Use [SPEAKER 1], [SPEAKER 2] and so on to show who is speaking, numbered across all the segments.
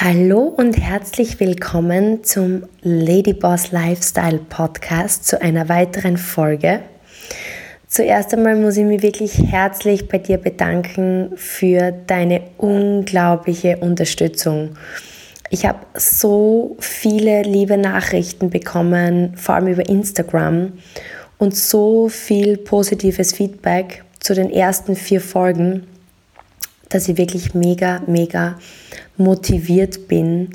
[SPEAKER 1] Hallo und herzlich willkommen zum Ladyboss Lifestyle Podcast zu einer weiteren Folge. Zuerst einmal muss ich mich wirklich herzlich bei dir bedanken für deine unglaubliche Unterstützung. Ich habe so viele liebe Nachrichten bekommen, vor allem über Instagram und so viel positives Feedback zu den ersten vier Folgen dass ich wirklich mega, mega motiviert bin,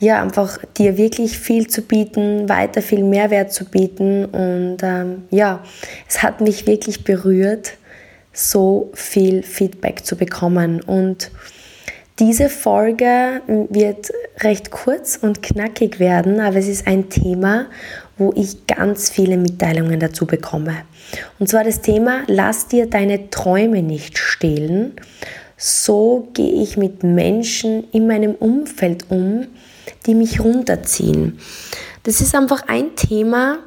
[SPEAKER 1] ja, einfach dir wirklich viel zu bieten, weiter viel Mehrwert zu bieten. Und ähm, ja, es hat mich wirklich berührt, so viel Feedback zu bekommen. Und diese Folge wird recht kurz und knackig werden, aber es ist ein Thema, wo ich ganz viele Mitteilungen dazu bekomme. Und zwar das Thema, lass dir deine Träume nicht stehlen so gehe ich mit Menschen in meinem Umfeld um, die mich runterziehen. Das ist einfach ein Thema,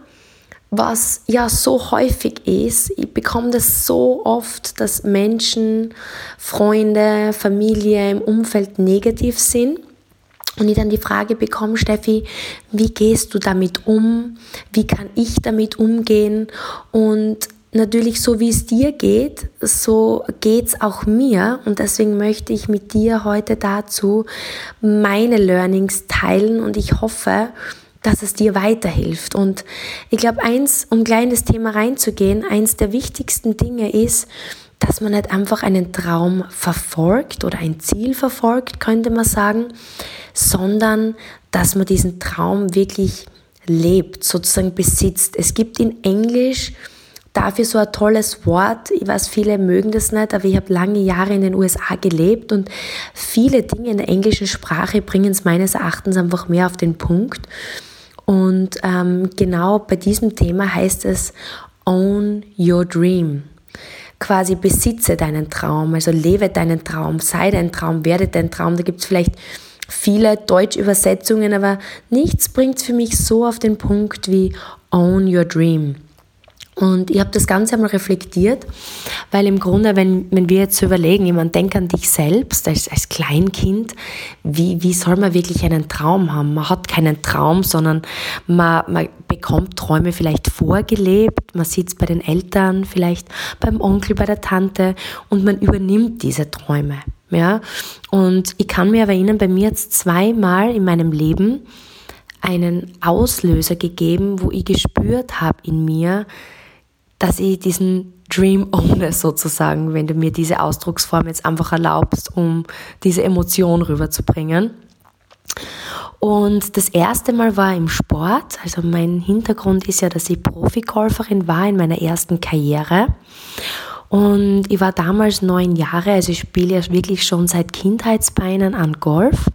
[SPEAKER 1] was ja so häufig ist. Ich bekomme das so oft, dass Menschen, Freunde, Familie im Umfeld negativ sind. Und ich dann die Frage bekomme, Steffi, wie gehst du damit um? Wie kann ich damit umgehen? Und natürlich so wie es dir geht, so geht es auch mir und deswegen möchte ich mit dir heute dazu meine Learnings teilen und ich hoffe, dass es dir weiterhilft. Und ich glaube, eins, um gleich in Thema reinzugehen, eins der wichtigsten Dinge ist, dass man nicht einfach einen Traum verfolgt oder ein Ziel verfolgt, könnte man sagen, sondern dass man diesen Traum wirklich lebt, sozusagen besitzt. Es gibt in Englisch dafür so ein tolles Wort. Ich weiß, viele mögen das nicht, aber ich habe lange Jahre in den USA gelebt und viele Dinge in der englischen Sprache bringen es meines Erachtens einfach mehr auf den Punkt. Und ähm, genau bei diesem Thema heißt es Own Your Dream. Quasi besitze deinen Traum, also lebe deinen Traum, sei dein Traum, werde dein Traum. Da gibt es vielleicht viele Deutschübersetzungen, aber nichts bringt es für mich so auf den Punkt wie Own Your Dream. Und ich habe das Ganze einmal reflektiert, weil im Grunde, wenn, wenn wir jetzt überlegen, jemand denkt an dich selbst als, als Kleinkind, wie, wie soll man wirklich einen Traum haben? Man hat keinen Traum, sondern man, man bekommt Träume vielleicht vorgelebt, man sitzt bei den Eltern, vielleicht beim Onkel, bei der Tante und man übernimmt diese Träume. Ja? Und ich kann mir aber erinnern, bei mir jetzt zweimal in meinem Leben einen Auslöser gegeben, wo ich gespürt habe in mir, dass ich diesen Dream ohne sozusagen, wenn du mir diese Ausdrucksform jetzt einfach erlaubst, um diese Emotion rüberzubringen. Und das erste Mal war im Sport. Also mein Hintergrund ist ja, dass ich Profigolferin war in meiner ersten Karriere. Und ich war damals neun Jahre, also ich spiele ja wirklich schon seit Kindheitsbeinen an Golf.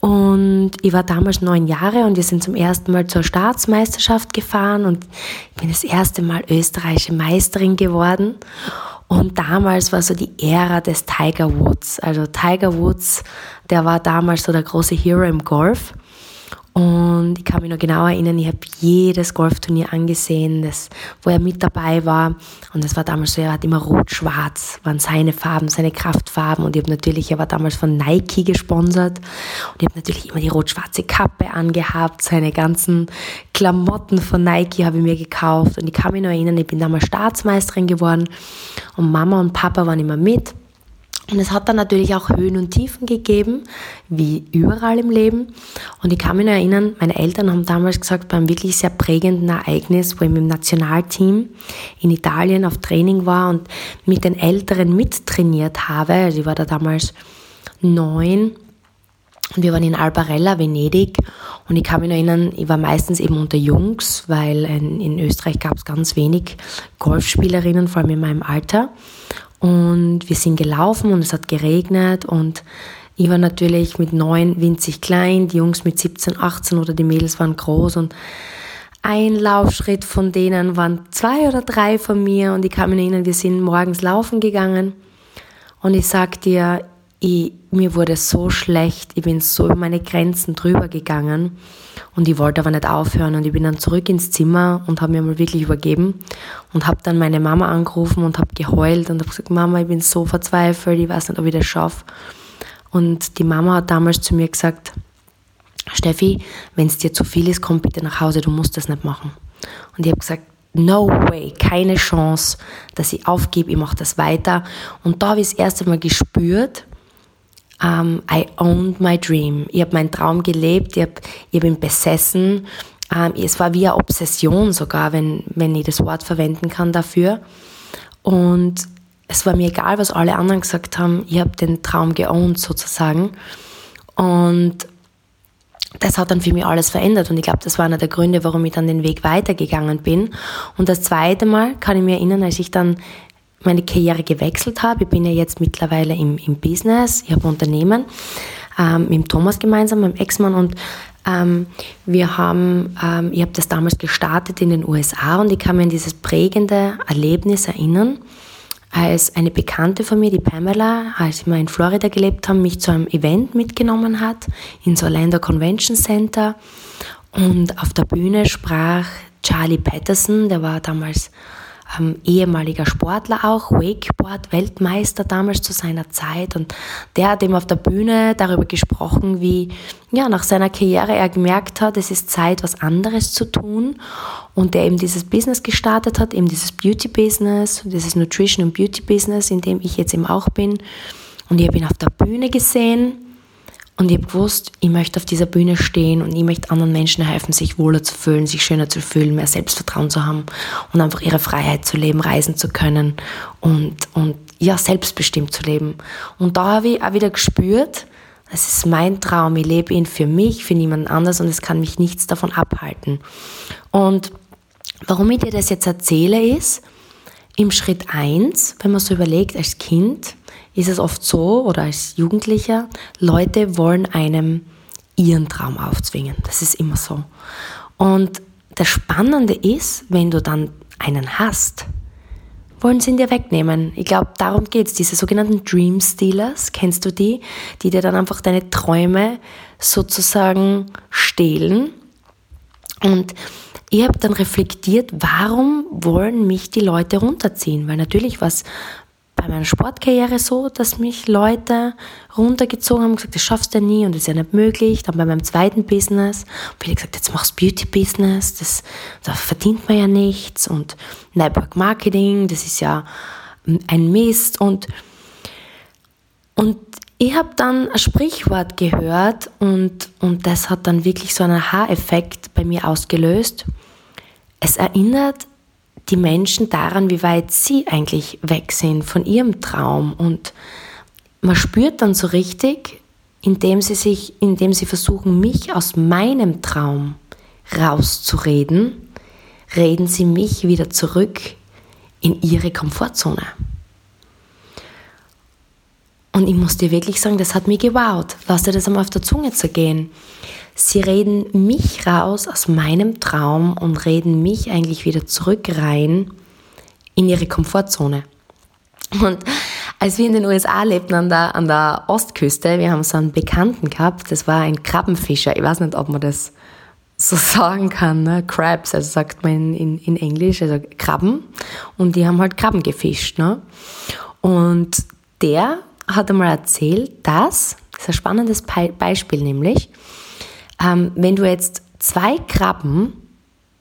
[SPEAKER 1] Und ich war damals neun Jahre und wir sind zum ersten Mal zur Staatsmeisterschaft gefahren und ich bin das erste Mal österreichische Meisterin geworden. Und damals war so die Ära des Tiger Woods. Also Tiger Woods, der war damals so der große Hero im Golf. Und ich kann mich noch genau erinnern, ich habe jedes Golfturnier angesehen, das, wo er mit dabei war. Und das war damals so, er hat immer rot-schwarz, waren seine Farben, seine Kraftfarben. Und ich habe natürlich, er war damals von Nike gesponsert. Und ich habe natürlich immer die rot-schwarze Kappe angehabt, seine ganzen Klamotten von Nike habe ich mir gekauft. Und ich kann mich noch erinnern, ich bin damals Staatsmeisterin geworden. Und Mama und Papa waren immer mit. Und es hat dann natürlich auch Höhen und Tiefen gegeben, wie überall im Leben. Und ich kann mich erinnern, meine Eltern haben damals gesagt, beim wirklich sehr prägenden Ereignis, wo ich mit dem Nationalteam in Italien auf Training war und mit den Älteren mittrainiert habe. Also ich war da damals neun und wir waren in Albarella, Venedig. Und ich kann mich erinnern, ich war meistens eben unter Jungs, weil in Österreich gab es ganz wenig Golfspielerinnen, vor allem in meinem Alter. Und wir sind gelaufen und es hat geregnet und ich war natürlich mit neun winzig klein, die Jungs mit 17, 18 oder die Mädels waren groß und ein Laufschritt von denen waren zwei oder drei von mir und ich kann mich erinnern, wir sind morgens laufen gegangen und ich sag dir, ich, mir wurde so schlecht, ich bin so über meine Grenzen drüber gegangen und ich wollte aber nicht aufhören und ich bin dann zurück ins Zimmer und habe mir mal wirklich übergeben und habe dann meine Mama angerufen und habe geheult und habe gesagt, Mama, ich bin so verzweifelt, ich weiß nicht, ob ich das schaffe. Und die Mama hat damals zu mir gesagt, Steffi, wenn es dir zu viel ist, komm bitte nach Hause, du musst das nicht machen. Und ich habe gesagt, no way, keine Chance, dass ich aufgebe, ich mache das weiter. Und da habe ich das erste Mal gespürt, um, ähm, I owned my dream. Ich habe meinen Traum gelebt, ich habe hab ihn besessen. Um, ähm, es war wie eine Obsession sogar, wenn, wenn ich das Wort verwenden kann dafür. Und es war mir egal, was alle anderen gesagt haben. Ich habe den Traum geowned sozusagen. Und das hat dann für mich alles verändert und ich glaube, das war einer der Gründe, warum ich dann den Weg weitergegangen bin. Und das zweite Mal kann ich mir erinnern, als ich dann meine Karriere gewechselt habe. Ich bin ja jetzt mittlerweile im, im Business, ich habe Unternehmen ähm, mit Thomas gemeinsam, meinem Ex-Mann und ähm, wir haben, ähm, ich habe das damals gestartet in den USA und ich kann mir an dieses prägende Erlebnis erinnern als eine Bekannte von mir, die Pamela, als wir in Florida gelebt haben, mich zu einem Event mitgenommen hat, ins Orlando Convention Center. Und auf der Bühne sprach Charlie Patterson, der war damals ähm, ehemaliger Sportler auch, Wakeboard-Weltmeister damals zu seiner Zeit. Und der hat eben auf der Bühne darüber gesprochen, wie ja, nach seiner Karriere er gemerkt hat, es ist Zeit, was anderes zu tun. Und der eben dieses Business gestartet hat, eben dieses Beauty-Business, dieses Nutrition- und Beauty-Business, in dem ich jetzt eben auch bin. Und ich habe ihn auf der Bühne gesehen und ich habe gewusst, ich möchte auf dieser Bühne stehen und ich möchte anderen Menschen helfen, sich wohler zu fühlen, sich schöner zu fühlen, mehr Selbstvertrauen zu haben und einfach ihre Freiheit zu leben, reisen zu können und, und ja, selbstbestimmt zu leben. Und da habe ich auch wieder gespürt, es ist mein Traum, ich lebe ihn für mich, für niemanden anders und es kann mich nichts davon abhalten. Und warum ich dir das jetzt erzähle ist, im Schritt eins, wenn man so überlegt, als Kind, ist es oft so, oder als Jugendlicher, Leute wollen einem ihren Traum aufzwingen. Das ist immer so. Und das Spannende ist, wenn du dann einen hast, wollen sie ihn dir wegnehmen. Ich glaube, darum geht es. Diese sogenannten Dream Stealers, kennst du die? Die dir dann einfach deine Träume sozusagen stehlen. Und ich habe dann reflektiert, warum wollen mich die Leute runterziehen? Weil natürlich was bei meiner Sportkarriere so, dass mich Leute runtergezogen haben und gesagt, das schaffst du ja nie und das ist ja nicht möglich. Dann bei meinem zweiten Business habe ich gesagt, jetzt machst du Beauty-Business, das, da verdient man ja nichts und Network Marketing, das ist ja ein Mist und, und ich habe dann ein Sprichwort gehört und, und das hat dann wirklich so einen Haareffekt bei mir ausgelöst. Es erinnert die Menschen daran, wie weit sie eigentlich weg sind von ihrem Traum. Und man spürt dann so richtig, indem sie sich, indem sie versuchen, mich aus meinem Traum rauszureden, reden sie mich wieder zurück in ihre Komfortzone. Und ich muss dir wirklich sagen, das hat mich gewowt. Lass dir das einmal auf der Zunge zergehen. Sie reden mich raus aus meinem Traum und reden mich eigentlich wieder zurück rein in ihre Komfortzone. Und als wir in den USA lebten an der, an der Ostküste, wir haben so einen Bekannten gehabt, das war ein Krabbenfischer. Ich weiß nicht, ob man das so sagen kann, ne? Crabs, also sagt man in, in Englisch, also Krabben. Und die haben halt Krabben gefischt. Ne? Und der hat einmal erzählt, dass, das ist ein spannendes Beispiel nämlich, ähm, wenn du jetzt zwei Krabben,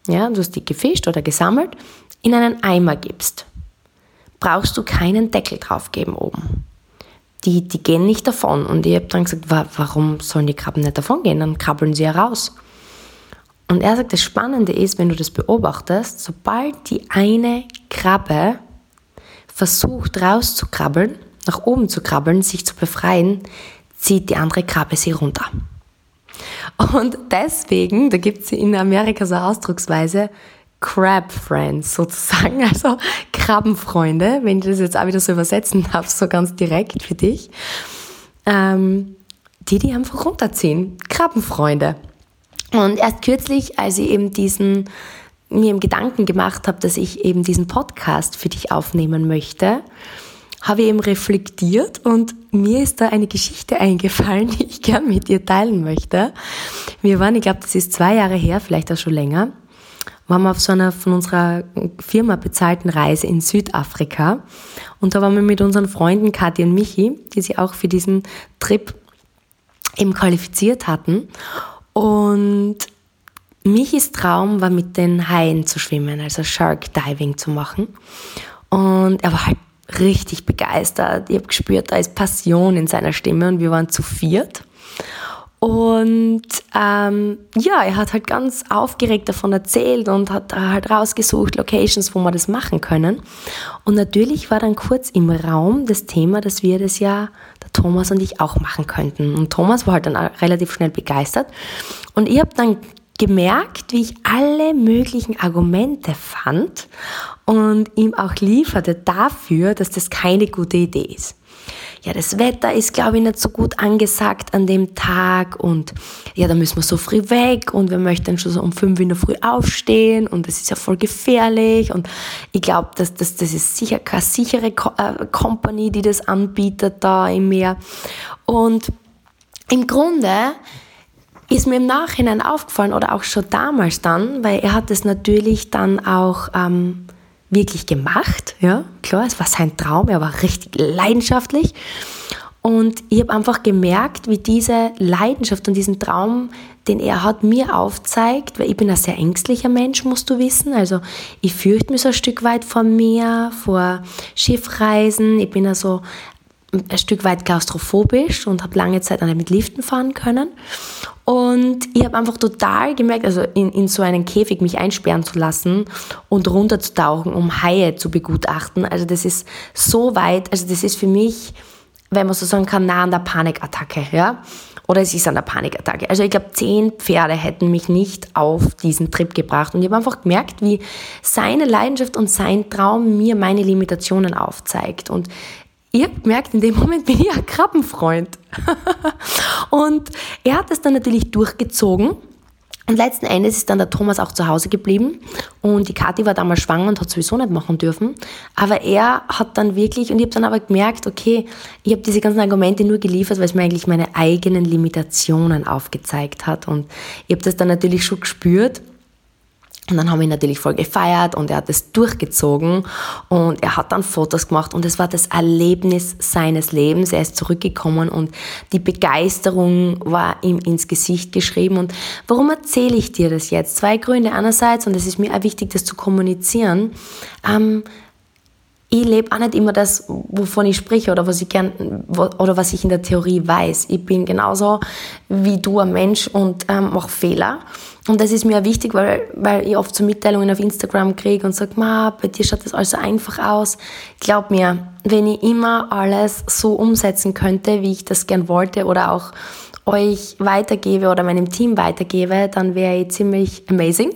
[SPEAKER 1] ja, du hast die gefischt oder gesammelt, in einen Eimer gibst, brauchst du keinen Deckel drauf geben oben. Die, die gehen nicht davon. Und ich habe dann gesagt, warum sollen die Krabben nicht davon gehen? Dann krabbeln sie ja raus. Und er sagt, das Spannende ist, wenn du das beobachtest, sobald die eine Krabbe versucht rauszukrabbeln, nach oben zu krabbeln, sich zu befreien, zieht die andere Krabbe sie runter. Und deswegen, da gibt es in Amerika so Ausdrucksweise, Crab Friends sozusagen, also Krabbenfreunde, wenn ich das jetzt auch wieder so übersetzen darf, so ganz direkt für dich, ähm, die die einfach runterziehen. Krabbenfreunde. Und erst kürzlich, als ich eben diesen, mir im Gedanken gemacht habe, dass ich eben diesen Podcast für dich aufnehmen möchte, habe ich eben reflektiert und mir ist da eine Geschichte eingefallen, die ich gern mit dir teilen möchte. Wir waren, ich glaube, das ist zwei Jahre her, vielleicht auch schon länger, waren wir auf so einer von unserer Firma bezahlten Reise in Südafrika. Und da waren wir mit unseren Freunden Kathi und Michi, die sich auch für diesen Trip eben qualifiziert hatten. Und Michis Traum war mit den Haien zu schwimmen, also Shark Diving zu machen. Und er war halt richtig begeistert. Ich habe gespürt, da ist Passion in seiner Stimme und wir waren zu viert. Und ähm, ja, er hat halt ganz aufgeregt davon erzählt und hat halt rausgesucht, Locations, wo wir das machen können. Und natürlich war dann kurz im Raum das Thema, dass wir das ja, der Thomas und ich, auch machen könnten. Und Thomas war halt dann relativ schnell begeistert. Und ich habe dann gemerkt, wie ich alle möglichen Argumente fand und ihm auch lieferte dafür, dass das keine gute Idee ist. Ja, das Wetter ist, glaube ich, nicht so gut angesagt an dem Tag und ja, da müssen wir so früh weg und wir möchten schon so um fünf in der Früh aufstehen und das ist ja voll gefährlich und ich glaube, dass das, das ist sicher keine sichere äh, Company, die das anbietet da im Meer. Und im Grunde ist mir im Nachhinein aufgefallen oder auch schon damals dann, weil er hat es natürlich dann auch ähm, wirklich gemacht. Ja, klar, es war sein Traum, er war richtig leidenschaftlich. Und ich habe einfach gemerkt, wie diese Leidenschaft und diesen Traum, den er hat, mir aufzeigt, weil ich bin ein sehr ängstlicher Mensch, musst du wissen. Also ich fürchte mich so ein Stück weit vor mir, vor Schiffreisen. Ich bin also ein Stück weit klaustrophobisch und habe lange Zeit nicht mit Liften fahren können. Und ich habe einfach total gemerkt, also in, in so einen Käfig mich einsperren zu lassen und runterzutauchen, um Haie zu begutachten. Also das ist so weit, also das ist für mich, wenn man so sagen kann, nah an der Panikattacke, ja. Oder es ist an der Panikattacke. Also ich glaube, zehn Pferde hätten mich nicht auf diesen Trip gebracht. Und ich habe einfach gemerkt, wie seine Leidenschaft und sein Traum mir meine Limitationen aufzeigt. Und ich habe gemerkt, in dem Moment bin ich ein Krabbenfreund. und er hat es dann natürlich durchgezogen. Und letzten Endes ist dann der Thomas auch zu Hause geblieben und die Kathi war damals schwanger und hat sowieso nicht machen dürfen. Aber er hat dann wirklich, und ich habe dann aber gemerkt, okay, ich habe diese ganzen Argumente nur geliefert, weil es mir eigentlich meine eigenen Limitationen aufgezeigt hat. Und ich habe das dann natürlich schon gespürt und dann haben wir ihn natürlich voll gefeiert und er hat es durchgezogen und er hat dann Fotos gemacht und es war das Erlebnis seines Lebens. Er ist zurückgekommen und die Begeisterung war ihm ins Gesicht geschrieben. Und warum erzähle ich dir das jetzt? Zwei Gründe. Einerseits, und es ist mir auch wichtig, das zu kommunizieren, ähm, ich lebe auch nicht immer das, wovon ich spreche oder was ich gern oder was ich in der Theorie weiß. Ich bin genauso wie du ein Mensch und ähm, mache Fehler. Und das ist mir wichtig, weil, weil ich oft so Mitteilungen auf Instagram kriege und sage, Ma, bei dir schaut das alles so einfach aus. Glaub mir, wenn ich immer alles so umsetzen könnte, wie ich das gern wollte oder auch euch weitergebe oder meinem Team weitergebe, dann wäre ich ziemlich amazing.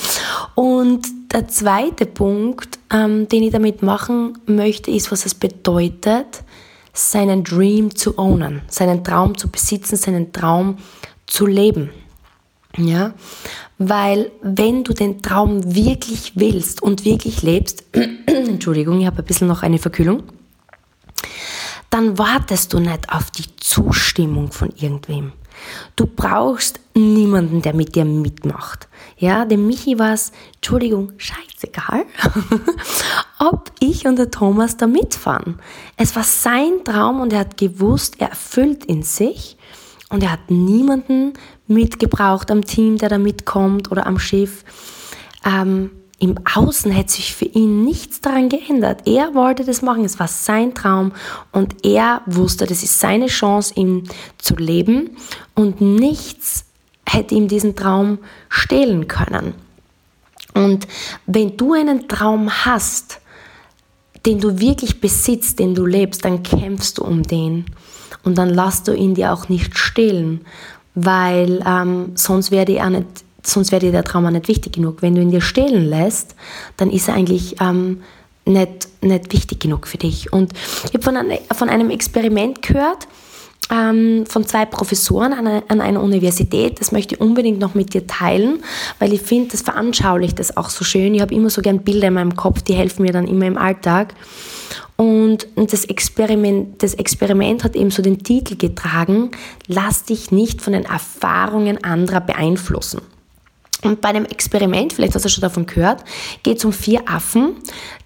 [SPEAKER 1] und der zweite Punkt, ähm, den ich damit machen möchte, ist, was es bedeutet, seinen Dream zu ownen, seinen Traum zu besitzen, seinen Traum zu leben. Ja, weil wenn du den Traum wirklich willst und wirklich lebst, Entschuldigung, ich habe ein bisschen noch eine Verkühlung, dann wartest du nicht auf die Zustimmung von irgendwem. Du brauchst niemanden, der mit dir mitmacht. Ja, dem Michi war es, Entschuldigung, scheißegal, ob ich und der Thomas da mitfahren. Es war sein Traum und er hat gewusst, er erfüllt in sich und er hat niemanden mitgebraucht am Team, der da mitkommt oder am Schiff. Ähm, Im Außen hätte sich für ihn nichts daran geändert. Er wollte das machen, es war sein Traum und er wusste, das ist seine Chance, ihn zu leben und nichts hätte ihm diesen Traum stehlen können. Und wenn du einen Traum hast, den du wirklich besitzt, den du lebst, dann kämpfst du um den. Und dann lass du ihn dir auch nicht stehlen, weil ähm, sonst wäre dir, nicht, sonst wäre dir der Trauma nicht wichtig genug. Wenn du ihn dir stehlen lässt, dann ist er eigentlich ähm, nicht, nicht wichtig genug für dich. Und ich habe von, von einem Experiment gehört, ähm, von zwei Professoren an, an, einer Universität. Das möchte ich unbedingt noch mit dir teilen, weil ich finde, das veranschaulicht das auch so schön. Ich habe immer so gern Bilder in meinem Kopf, die helfen mir dann immer im Alltag. Und das Experiment, das Experiment hat eben so den Titel getragen, lass dich nicht von den Erfahrungen anderer beeinflussen. Und bei dem Experiment, vielleicht hast du schon davon gehört, geht es um vier Affen,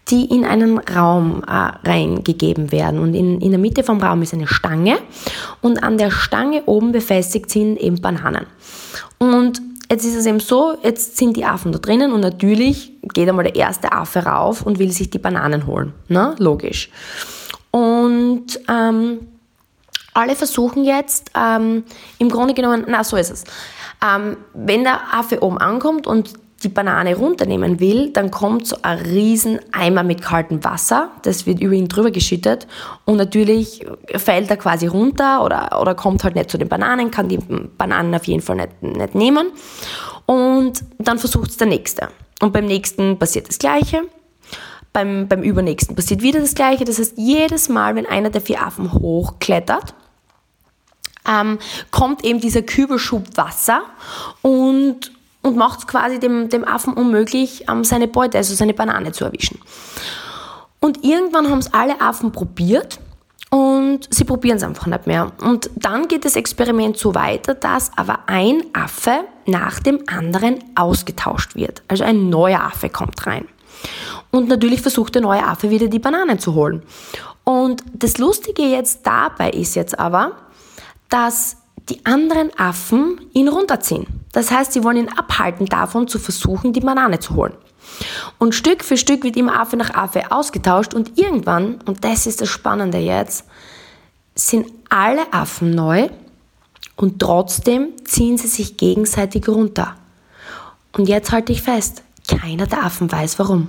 [SPEAKER 1] die in einen Raum äh, reingegeben werden. Und in, in der Mitte vom Raum ist eine Stange und an der Stange oben befestigt sind eben Bananen. Und jetzt ist es eben so, jetzt sind die Affen da drinnen und natürlich geht einmal der erste Affe rauf und will sich die Bananen holen. Ne? Logisch. Und ähm, alle versuchen jetzt, ähm, im Grunde genommen, na so ist es. Ähm, wenn der Affe oben ankommt und die Banane runternehmen will, dann kommt so ein riesen Eimer mit kaltem Wasser, das wird über ihn drüber geschüttet. Und natürlich fällt er quasi runter oder, oder kommt halt nicht zu den Bananen, kann die Bananen auf jeden Fall nicht, nicht nehmen. Und dann versucht es der Nächste. Und beim nächsten passiert das Gleiche, beim, beim übernächsten passiert wieder das Gleiche, das heißt jedes Mal, wenn einer der vier Affen hochklettert, ähm, kommt eben dieser Kübelschub Wasser und und macht es quasi dem, dem Affen unmöglich, ähm, seine Beute, also seine Banane zu erwischen. Und irgendwann haben es alle Affen probiert und sie probieren es einfach nicht mehr. Und dann geht das Experiment so weiter, dass aber ein Affe nach dem anderen ausgetauscht wird. Also ein neuer Affe kommt rein. Und natürlich versucht der neue Affe wieder die Bananen zu holen. Und das Lustige jetzt dabei ist jetzt aber, dass die anderen Affen ihn runterziehen. Das heißt, sie wollen ihn abhalten davon, zu versuchen, die Banane zu holen. Und Stück für Stück wird immer Affe nach Affe ausgetauscht und irgendwann, und das ist das Spannende jetzt, sind alle Affen neu und trotzdem ziehen sie sich gegenseitig runter. Und jetzt halte ich fest, keiner der Affen weiß warum.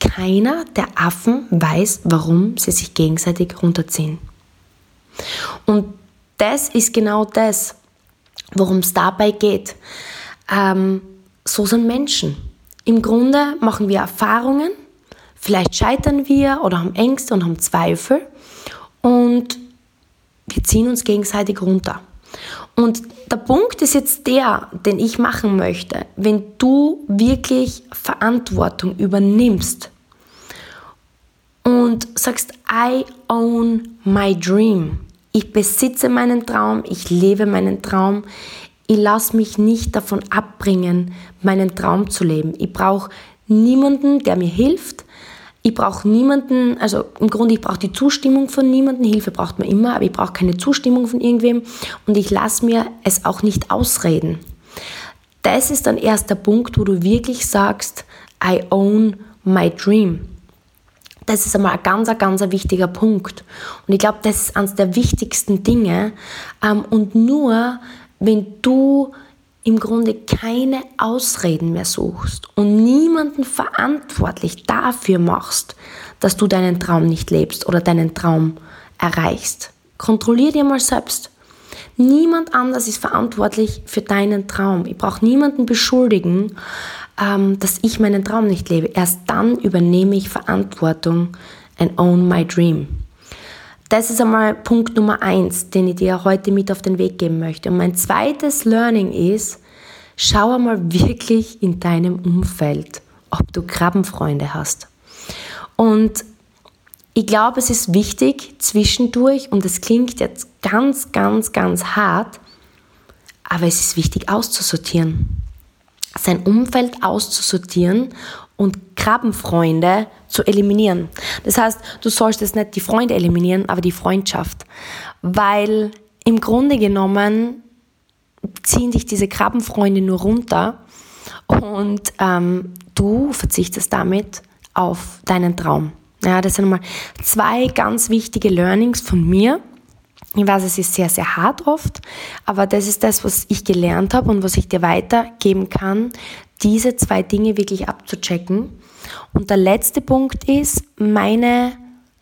[SPEAKER 1] Keiner der Affen weiß, warum sie sich gegenseitig runterziehen. Und das ist genau das, worum es dabei geht. Ähm, so sind Menschen. Im Grunde machen wir Erfahrungen, vielleicht scheitern wir oder haben Ängste und haben Zweifel und wir ziehen uns gegenseitig runter. Und der Punkt ist jetzt der, den ich machen möchte. Wenn du wirklich Verantwortung übernimmst und sagst, I own my dream, ich besitze meinen Traum, ich lebe meinen Traum. Ich lasse mich nicht davon abbringen, meinen Traum zu leben. Ich brauche niemanden, der mir hilft. Ich brauche niemanden, also im Grunde, ich brauche die Zustimmung von niemandem. Hilfe braucht man immer, aber ich brauche keine Zustimmung von irgendwem. Und ich lasse mir es auch nicht ausreden. Das ist ein erster Punkt, wo du wirklich sagst, I own my dream. Das ist einmal ein ganz, ganz wichtiger Punkt. Und ich glaube, das ist eines der wichtigsten Dinge. Ähm, und nur, wenn du im Grunde keine Ausreden mehr suchst und niemanden verantwortlich dafür machst, dass du deinen Traum nicht lebst oder deinen Traum erreichst. Kontrollier dir mal selbst. Niemand anders ist verantwortlich für deinen Traum. Ich brauche niemanden beschuldigen, ähm, dass ich meinen Traum nicht lebe. Erst dann übernehme ich Verantwortung and own my dream. Das ist einmal Punkt Nummer eins, den ich dir heute mit auf den Weg geben möchte. Und mein zweites Learning ist, schau einmal wirklich in deinem Umfeld, ob du Krabbenfreunde hast. Und ich glaube, es ist wichtig zwischendurch, und es klingt jetzt ganz, ganz, ganz hart, aber es ist wichtig auszusortieren sein Umfeld auszusortieren und Krabbenfreunde zu eliminieren. Das heißt, du sollst jetzt nicht die Freunde eliminieren, aber die Freundschaft. Weil im Grunde genommen ziehen dich diese Krabbenfreunde nur runter und ähm, du verzichtest damit auf deinen Traum. Ja, das sind nochmal zwei ganz wichtige Learnings von mir, ich weiß, es ist sehr, sehr hart oft, aber das ist das, was ich gelernt habe und was ich dir weitergeben kann, diese zwei Dinge wirklich abzuchecken. Und der letzte Punkt ist meine,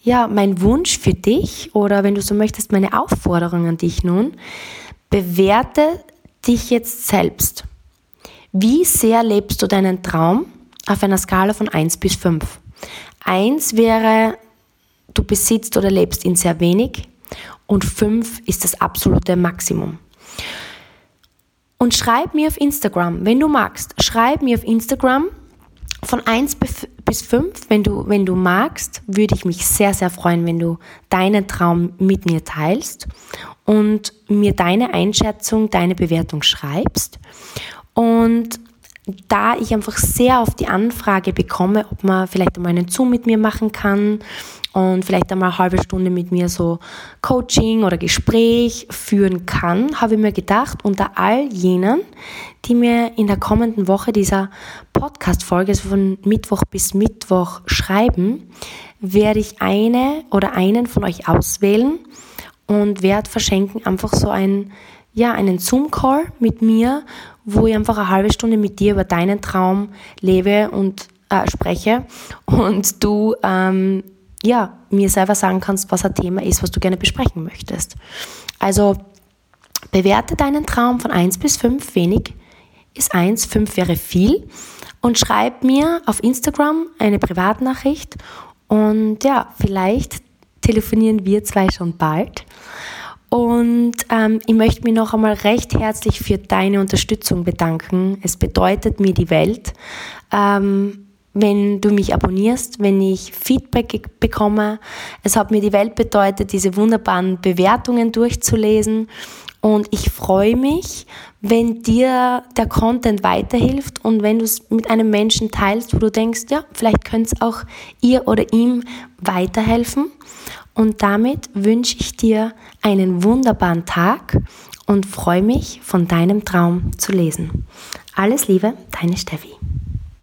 [SPEAKER 1] ja, mein Wunsch für dich oder wenn du so möchtest, meine Aufforderung an dich nun, bewerte dich jetzt selbst. Wie sehr lebst du deinen Traum auf einer Skala von 1 bis 5? 1 wäre, du besitzt oder lebst ihn sehr wenig und 5 ist das absolute Maximum. Und schreib mir auf Instagram, wenn du magst, schreib mir auf Instagram von 1 bis 5, wenn du, wenn du magst, würde ich mich sehr, sehr freuen, wenn du deinen Traum mit mir teilst und mir deine Einschätzung, deine Bewertung schreibst. Und da ich einfach sehr auf die Anfrage bekomme, ob man vielleicht einmal einen Zoom mit mir machen kann und vielleicht einmal eine halbe Stunde mit mir so Coaching oder Gespräch führen kann, habe ich mir gedacht, unter all jenen, die mir in der kommenden Woche dieser Podcast-Folge, also von Mittwoch bis Mittwoch schreiben, werde ich eine oder einen von euch auswählen und werde verschenken einfach so ein ja, einen Zoom-Call mit mir, wo ich einfach eine halbe Stunde mit dir über deinen Traum lebe und äh, spreche. Und du ähm, ja, mir selber sagen kannst, was ein Thema ist, was du gerne besprechen möchtest. Also bewerte deinen Traum von 1 bis 5. Wenig ist 1, 5 wäre viel. Und schreib mir auf Instagram eine Privatnachricht. Und ja, vielleicht telefonieren wir zwei schon bald. Und ähm, ich möchte mich noch einmal recht herzlich für deine Unterstützung bedanken. Es bedeutet mir die Welt, ähm, wenn du mich abonnierst, wenn ich Feedback bekomme. Es hat mir die Welt bedeutet, diese wunderbaren Bewertungen durchzulesen. Und ich freue mich, wenn dir der Content weiterhilft und wenn du es mit einem Menschen teilst, wo du denkst, ja, vielleicht könnte es auch ihr oder ihm weiterhelfen. Und damit wünsche ich dir einen wunderbaren Tag und freue mich, von deinem Traum zu lesen. Alles Liebe, deine Steffi.